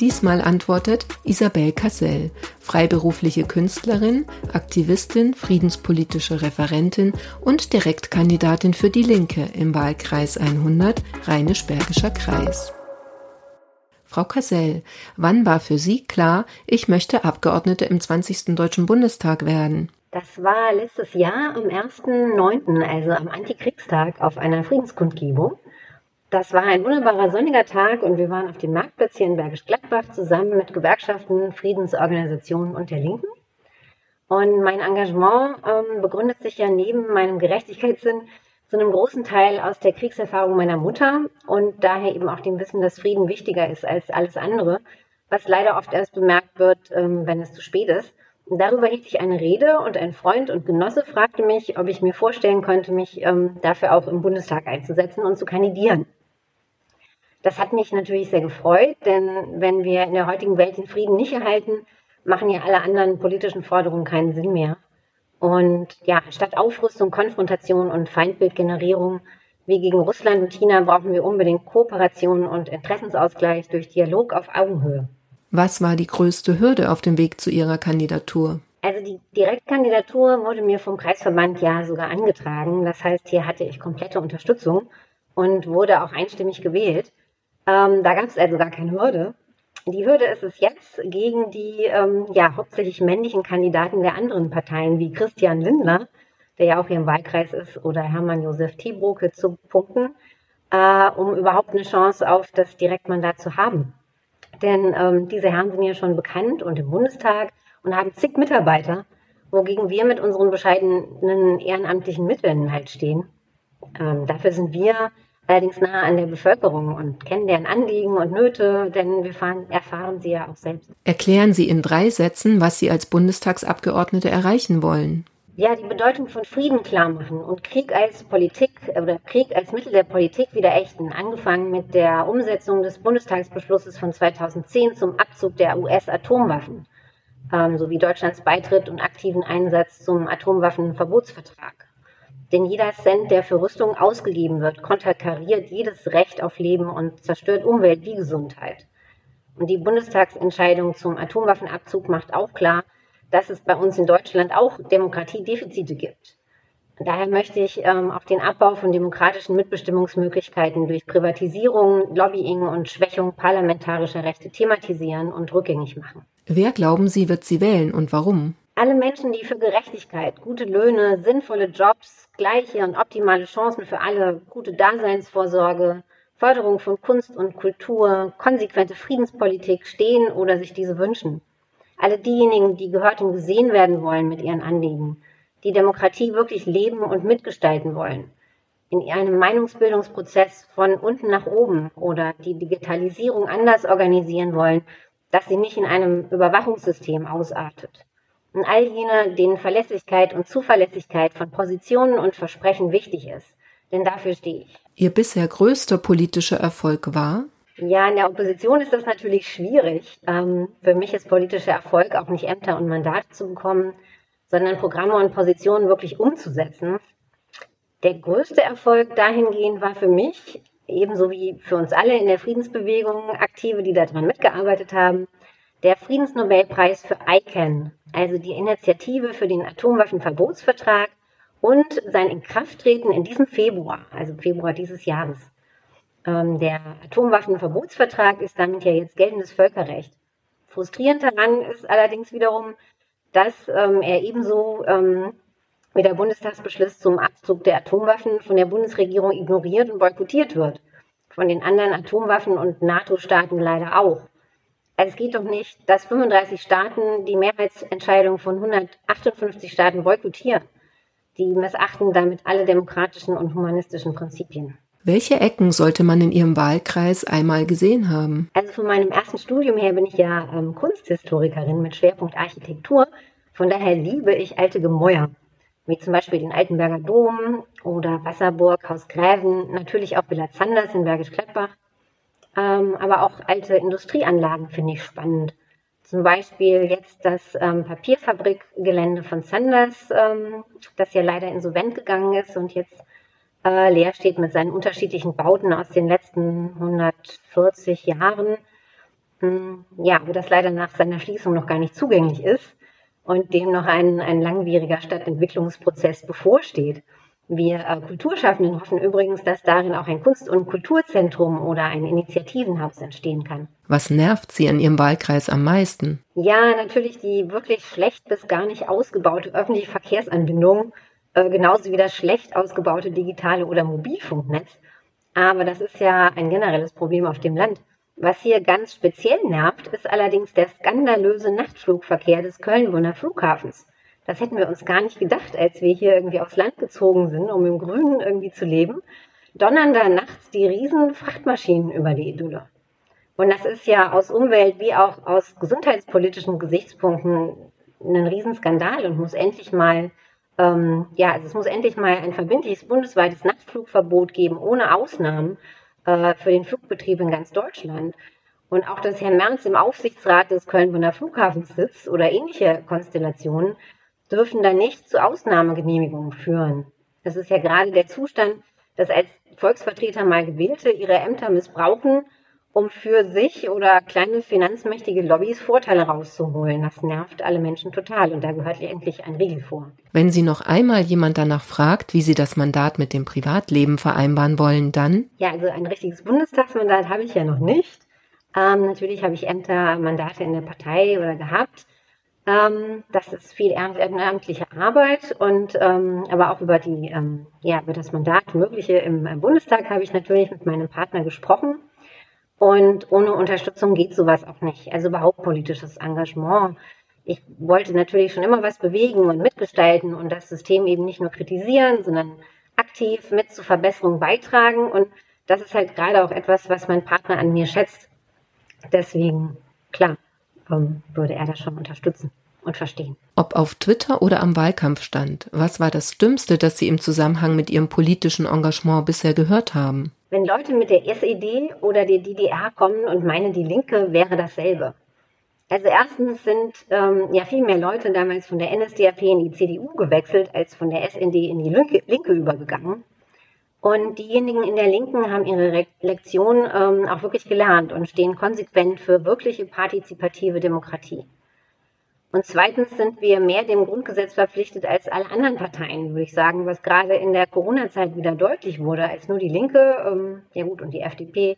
Diesmal antwortet Isabel Cassell, freiberufliche Künstlerin, Aktivistin, friedenspolitische Referentin und Direktkandidatin für die Linke im Wahlkreis 100 Rheinisch-Bergischer Kreis. Frau Cassell, wann war für Sie klar, ich möchte Abgeordnete im 20. Deutschen Bundestag werden? Das war letztes Jahr am 1.9., also am Antikriegstag, auf einer Friedenskundgebung. Das war ein wunderbarer sonniger Tag und wir waren auf dem Marktplatz hier in Bergisch Gladbach zusammen mit Gewerkschaften, Friedensorganisationen und der Linken. Und mein Engagement ähm, begründet sich ja neben meinem Gerechtigkeitssinn zu einem großen Teil aus der Kriegserfahrung meiner Mutter und daher eben auch dem Wissen, dass Frieden wichtiger ist als alles andere, was leider oft erst bemerkt wird, ähm, wenn es zu spät ist. Und darüber hielt ich eine Rede und ein Freund und Genosse fragte mich, ob ich mir vorstellen könnte, mich ähm, dafür auch im Bundestag einzusetzen und zu kandidieren. Das hat mich natürlich sehr gefreut, denn wenn wir in der heutigen Welt den Frieden nicht erhalten, machen ja alle anderen politischen Forderungen keinen Sinn mehr. Und ja, statt Aufrüstung, Konfrontation und Feindbildgenerierung wie gegen Russland und China brauchen wir unbedingt Kooperation und Interessensausgleich durch Dialog auf Augenhöhe. Was war die größte Hürde auf dem Weg zu Ihrer Kandidatur? Also die Direktkandidatur wurde mir vom Kreisverband ja sogar angetragen. Das heißt, hier hatte ich komplette Unterstützung und wurde auch einstimmig gewählt. Ähm, da gab es also gar keine Hürde. Die Hürde ist es jetzt, gegen die ähm, ja, hauptsächlich männlichen Kandidaten der anderen Parteien, wie Christian Lindner, der ja auch hier im Wahlkreis ist, oder Hermann Josef Tiebroke zu punkten, äh, um überhaupt eine Chance auf das Direktmandat zu haben. Denn ähm, diese Herren sind ja schon bekannt und im Bundestag und haben zig Mitarbeiter, wogegen wir mit unseren bescheidenen ehrenamtlichen Mitteln halt stehen. Ähm, dafür sind wir allerdings nah an der Bevölkerung und kennen deren Anliegen und Nöte, denn wir fahren, erfahren sie ja auch selbst. Erklären Sie in drei Sätzen, was Sie als Bundestagsabgeordnete erreichen wollen. Ja, die Bedeutung von Frieden klar machen und Krieg als Politik oder Krieg als Mittel der Politik wieder ächten. Angefangen mit der Umsetzung des Bundestagsbeschlusses von 2010 zum Abzug der US-Atomwaffen ähm, sowie Deutschlands Beitritt und aktiven Einsatz zum Atomwaffenverbotsvertrag. Denn jeder Cent, der für Rüstung ausgegeben wird, konterkariert jedes Recht auf Leben und zerstört Umwelt wie Gesundheit. Und die Bundestagsentscheidung zum Atomwaffenabzug macht auch klar, dass es bei uns in Deutschland auch Demokratiedefizite gibt. Daher möchte ich ähm, auch den Abbau von demokratischen Mitbestimmungsmöglichkeiten durch Privatisierung, Lobbying und Schwächung parlamentarischer Rechte thematisieren und rückgängig machen. Wer glauben Sie, wird sie wählen und warum? Alle Menschen, die für Gerechtigkeit, gute Löhne, sinnvolle Jobs, gleiche und optimale Chancen für alle, gute Daseinsvorsorge, Förderung von Kunst und Kultur, konsequente Friedenspolitik stehen oder sich diese wünschen. Alle diejenigen, die gehört und gesehen werden wollen mit ihren Anliegen, die Demokratie wirklich leben und mitgestalten wollen, in einem Meinungsbildungsprozess von unten nach oben oder die Digitalisierung anders organisieren wollen, dass sie nicht in einem Überwachungssystem ausartet und all jene, denen Verlässlichkeit und Zuverlässigkeit von Positionen und Versprechen wichtig ist. Denn dafür stehe ich. Ihr bisher größter politischer Erfolg war? Ja, in der Opposition ist das natürlich schwierig. Ähm, für mich ist politischer Erfolg auch nicht Ämter und Mandate zu bekommen, sondern Programme und Positionen wirklich umzusetzen. Der größte Erfolg dahingehend war für mich, ebenso wie für uns alle in der Friedensbewegung, Aktive, die daran mitgearbeitet haben, der Friedensnobelpreis für ICANN, also die Initiative für den Atomwaffenverbotsvertrag und sein Inkrafttreten in diesem Februar, also Februar dieses Jahres. Ähm, der Atomwaffenverbotsvertrag ist damit ja jetzt geltendes Völkerrecht. Frustrierend daran ist allerdings wiederum, dass ähm, er ebenso ähm, wie der Bundestagsbeschluss zum Abzug der Atomwaffen von der Bundesregierung ignoriert und boykottiert wird. Von den anderen Atomwaffen- und NATO-Staaten leider auch. Also es geht doch nicht, dass 35 Staaten die Mehrheitsentscheidung von 158 Staaten boykottieren. Die missachten damit alle demokratischen und humanistischen Prinzipien. Welche Ecken sollte man in Ihrem Wahlkreis einmal gesehen haben? Also von meinem ersten Studium her bin ich ja ähm, Kunsthistorikerin mit Schwerpunkt Architektur. Von daher liebe ich alte Gemäuer. wie zum Beispiel den Altenberger Dom oder Wasserburg, Haus Gräven, natürlich auch Villa Zanders in Bergisch Gladbach. Ähm, aber auch alte Industrieanlagen finde ich spannend. Zum Beispiel jetzt das ähm, Papierfabrikgelände von Sanders, ähm, das ja leider insolvent gegangen ist und jetzt äh, leer steht mit seinen unterschiedlichen Bauten aus den letzten 140 Jahren. Ähm, ja, wo das leider nach seiner Schließung noch gar nicht zugänglich ist und dem noch ein, ein langwieriger Stadtentwicklungsprozess bevorsteht. Wir äh, Kulturschaffenden hoffen übrigens, dass darin auch ein Kunst- und Kulturzentrum oder ein Initiativenhaus entstehen kann. Was nervt Sie an Ihrem Wahlkreis am meisten? Ja, natürlich die wirklich schlecht bis gar nicht ausgebaute öffentliche Verkehrsanbindung, äh, genauso wie das schlecht ausgebaute digitale oder Mobilfunknetz. Aber das ist ja ein generelles Problem auf dem Land. Was hier ganz speziell nervt, ist allerdings der skandalöse Nachtflugverkehr des Köln-Bonner Flughafens. Das hätten wir uns gar nicht gedacht, als wir hier irgendwie aufs Land gezogen sind, um im Grünen irgendwie zu leben. Donnern da nachts die riesen Frachtmaschinen über die Idylle. Und das ist ja aus Umwelt- wie auch aus gesundheitspolitischen Gesichtspunkten ein Riesenskandal und muss endlich mal, ähm, ja, also es muss endlich mal ein verbindliches bundesweites Nachtflugverbot geben, ohne Ausnahmen äh, für den Flugbetrieb in ganz Deutschland. Und auch, dass Herr Merz im Aufsichtsrat des Köln-Bonner Flughafens sitzt oder ähnliche Konstellationen, dürfen da nicht zu Ausnahmegenehmigungen führen. Das ist ja gerade der Zustand, dass als Volksvertreter mal Gewählte ihre Ämter missbrauchen, um für sich oder kleine finanzmächtige Lobbys Vorteile rauszuholen. Das nervt alle Menschen total und da gehört endlich ein Riegel vor. Wenn Sie noch einmal jemand danach fragt, wie Sie das Mandat mit dem Privatleben vereinbaren wollen, dann? Ja, also ein richtiges Bundestagsmandat habe ich ja noch nicht. Ähm, natürlich habe ich Ämter, Mandate in der Partei oder gehabt. Ähm, das ist viel ehrenamtliche Arbeit und ähm, aber auch über die ähm, ja über das Mandat mögliche im, im Bundestag habe ich natürlich mit meinem Partner gesprochen und ohne Unterstützung geht sowas auch nicht. Also überhaupt politisches Engagement. Ich wollte natürlich schon immer was bewegen und mitgestalten und das System eben nicht nur kritisieren, sondern aktiv mit zur Verbesserung beitragen und das ist halt gerade auch etwas, was mein Partner an mir schätzt. Deswegen, klar, ähm, würde er das schon unterstützen und verstehen. Ob auf Twitter oder am Wahlkampfstand, was war das Dümmste, das Sie im Zusammenhang mit Ihrem politischen Engagement bisher gehört haben? Wenn Leute mit der SED oder der DDR kommen und meinen, die Linke wäre dasselbe. Also erstens sind ähm, ja viel mehr Leute damals von der NSDAP in die CDU gewechselt, als von der SND in die Linke, Linke übergegangen. Und diejenigen in der Linken haben ihre Re Lektion ähm, auch wirklich gelernt und stehen konsequent für wirkliche partizipative Demokratie. Und zweitens sind wir mehr dem Grundgesetz verpflichtet als alle anderen Parteien, würde ich sagen, was gerade in der Corona-Zeit wieder deutlich wurde, als nur die Linke, ähm, ja gut, und die FDP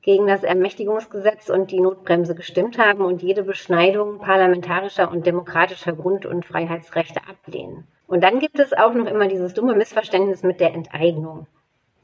gegen das Ermächtigungsgesetz und die Notbremse gestimmt haben und jede Beschneidung parlamentarischer und demokratischer Grund- und Freiheitsrechte ablehnen. Und dann gibt es auch noch immer dieses dumme Missverständnis mit der Enteignung.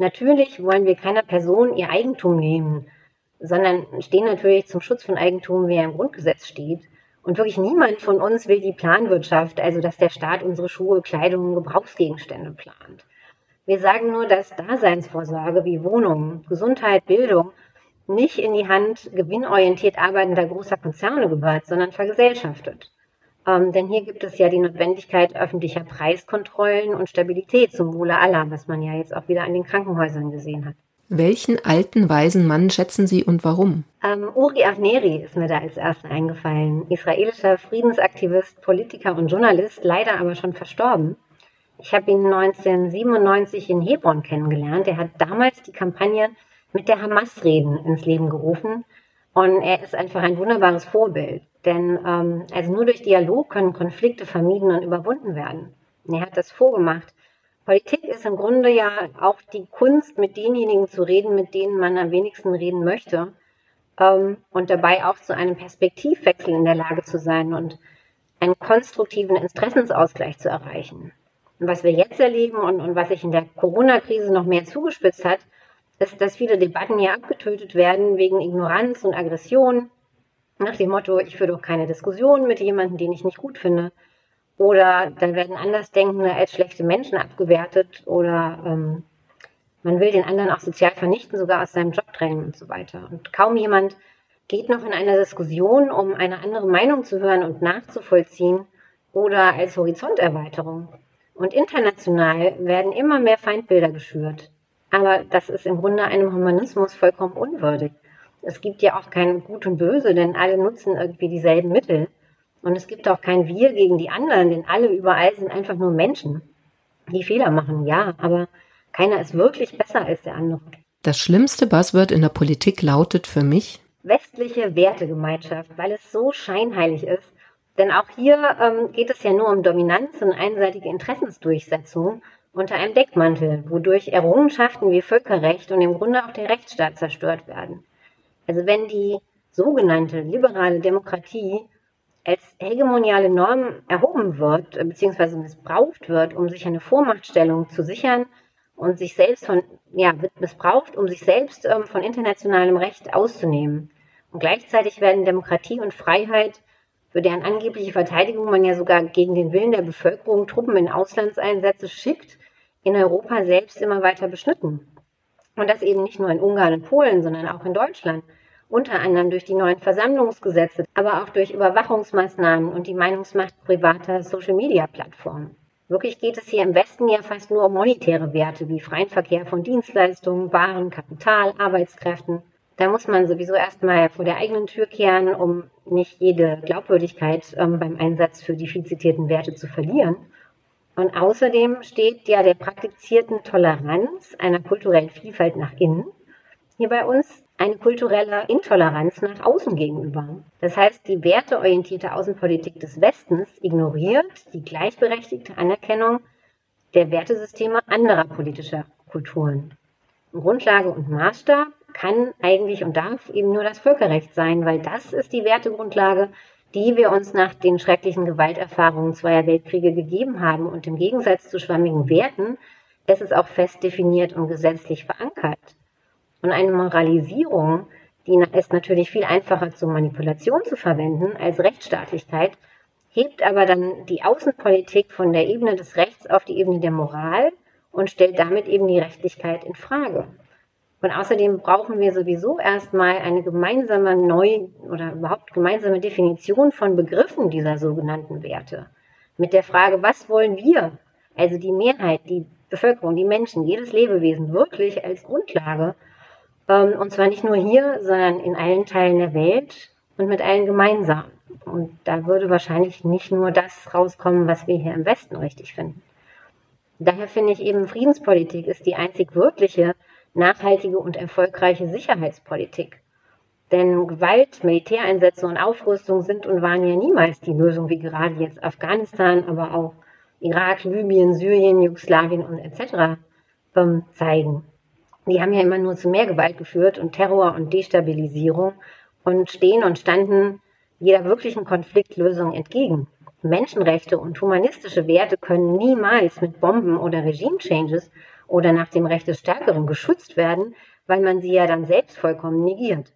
Natürlich wollen wir keiner Person ihr Eigentum nehmen, sondern stehen natürlich zum Schutz von Eigentum, wie er im Grundgesetz steht. Und wirklich niemand von uns will die Planwirtschaft, also dass der Staat unsere Schuhe, Kleidung, Gebrauchsgegenstände plant. Wir sagen nur, dass Daseinsvorsorge wie Wohnung, Gesundheit, Bildung nicht in die Hand gewinnorientiert arbeitender großer Konzerne gehört, sondern vergesellschaftet. Ähm, denn hier gibt es ja die Notwendigkeit öffentlicher Preiskontrollen und Stabilität zum Wohle aller, was man ja jetzt auch wieder an den Krankenhäusern gesehen hat. Welchen alten, weisen Mann schätzen Sie und warum? Ähm, Uri Avneri ist mir da als erster eingefallen. Israelischer Friedensaktivist, Politiker und Journalist, leider aber schon verstorben. Ich habe ihn 1997 in Hebron kennengelernt. Er hat damals die Kampagne mit der Hamas-Reden ins Leben gerufen. Und er ist einfach ein wunderbares Vorbild. Denn ähm, also nur durch Dialog können Konflikte vermieden und überwunden werden. Und er hat das vorgemacht. Politik ist im Grunde ja auch die Kunst, mit denjenigen zu reden, mit denen man am wenigsten reden möchte. Ähm, und dabei auch zu einem Perspektivwechsel in der Lage zu sein und einen konstruktiven Interessensausgleich zu erreichen. Und was wir jetzt erleben und, und was sich in der Corona-Krise noch mehr zugespitzt hat, ist, dass viele Debatten hier abgetötet werden wegen Ignoranz und Aggression nach dem Motto, ich führe doch keine Diskussion mit jemandem, den ich nicht gut finde. Oder dann werden Andersdenkende als schlechte Menschen abgewertet oder ähm, man will den anderen auch sozial vernichten, sogar aus seinem Job drängen und so weiter. Und kaum jemand geht noch in einer Diskussion, um eine andere Meinung zu hören und nachzuvollziehen oder als Horizonterweiterung. Und international werden immer mehr Feindbilder geschürt. Aber das ist im Grunde einem Humanismus vollkommen unwürdig. Es gibt ja auch kein Gut und Böse, denn alle nutzen irgendwie dieselben Mittel. Und es gibt auch kein Wir gegen die anderen, denn alle überall sind einfach nur Menschen, die Fehler machen, ja, aber keiner ist wirklich besser als der andere. Das schlimmste Buzzword in der Politik lautet für mich westliche Wertegemeinschaft, weil es so scheinheilig ist denn auch hier ähm, geht es ja nur um Dominanz und einseitige Interessensdurchsetzung unter einem Deckmantel, wodurch Errungenschaften wie Völkerrecht und im Grunde auch der Rechtsstaat zerstört werden. Also wenn die sogenannte liberale Demokratie als hegemoniale Norm erhoben wird bzw. missbraucht wird, um sich eine Vormachtstellung zu sichern und sich selbst von ja wird missbraucht, um sich selbst ähm, von internationalem Recht auszunehmen. Und gleichzeitig werden Demokratie und Freiheit für deren angebliche Verteidigung man ja sogar gegen den Willen der Bevölkerung Truppen in Auslandseinsätze schickt, in Europa selbst immer weiter beschnitten. Und das eben nicht nur in Ungarn und Polen, sondern auch in Deutschland. Unter anderem durch die neuen Versammlungsgesetze, aber auch durch Überwachungsmaßnahmen und die Meinungsmacht privater Social-Media-Plattformen. Wirklich geht es hier im Westen ja fast nur um monetäre Werte wie freien Verkehr von Dienstleistungen, Waren, Kapital, Arbeitskräften da muss man sowieso erstmal vor der eigenen Tür kehren, um nicht jede Glaubwürdigkeit ähm, beim Einsatz für die viel zitierten Werte zu verlieren. Und außerdem steht ja der praktizierten Toleranz einer kulturellen Vielfalt nach innen hier bei uns eine kulturelle Intoleranz nach außen gegenüber. Das heißt, die werteorientierte Außenpolitik des Westens ignoriert die gleichberechtigte Anerkennung der Wertesysteme anderer politischer Kulturen. Grundlage und Maßstab kann eigentlich und darf eben nur das Völkerrecht sein, weil das ist die Wertegrundlage, die wir uns nach den schrecklichen Gewalterfahrungen zweier Weltkriege gegeben haben. Und im Gegensatz zu schwammigen Werten ist es auch fest definiert und gesetzlich verankert. Und eine Moralisierung, die ist natürlich viel einfacher zur Manipulation zu verwenden als Rechtsstaatlichkeit, hebt aber dann die Außenpolitik von der Ebene des Rechts auf die Ebene der Moral und stellt damit eben die Rechtlichkeit in Frage. Und außerdem brauchen wir sowieso erstmal eine gemeinsame neu oder überhaupt gemeinsame Definition von Begriffen dieser sogenannten Werte. Mit der Frage, was wollen wir, also die Mehrheit, die Bevölkerung, die Menschen, jedes Lebewesen wirklich als Grundlage, ähm, und zwar nicht nur hier, sondern in allen Teilen der Welt und mit allen gemeinsam. Und da würde wahrscheinlich nicht nur das rauskommen, was wir hier im Westen richtig finden. Daher finde ich eben, Friedenspolitik ist die einzig wirkliche nachhaltige und erfolgreiche Sicherheitspolitik. Denn Gewalt, Militäreinsätze und Aufrüstung sind und waren ja niemals die Lösung, wie gerade jetzt Afghanistan, aber auch Irak, Libyen, Syrien, Jugoslawien und etc. Ähm, zeigen. Die haben ja immer nur zu mehr Gewalt geführt und Terror und Destabilisierung und stehen und standen jeder wirklichen Konfliktlösung entgegen. Menschenrechte und humanistische Werte können niemals mit Bomben oder Regime-Changes oder nach dem Recht des Stärkeren geschützt werden, weil man sie ja dann selbst vollkommen negiert.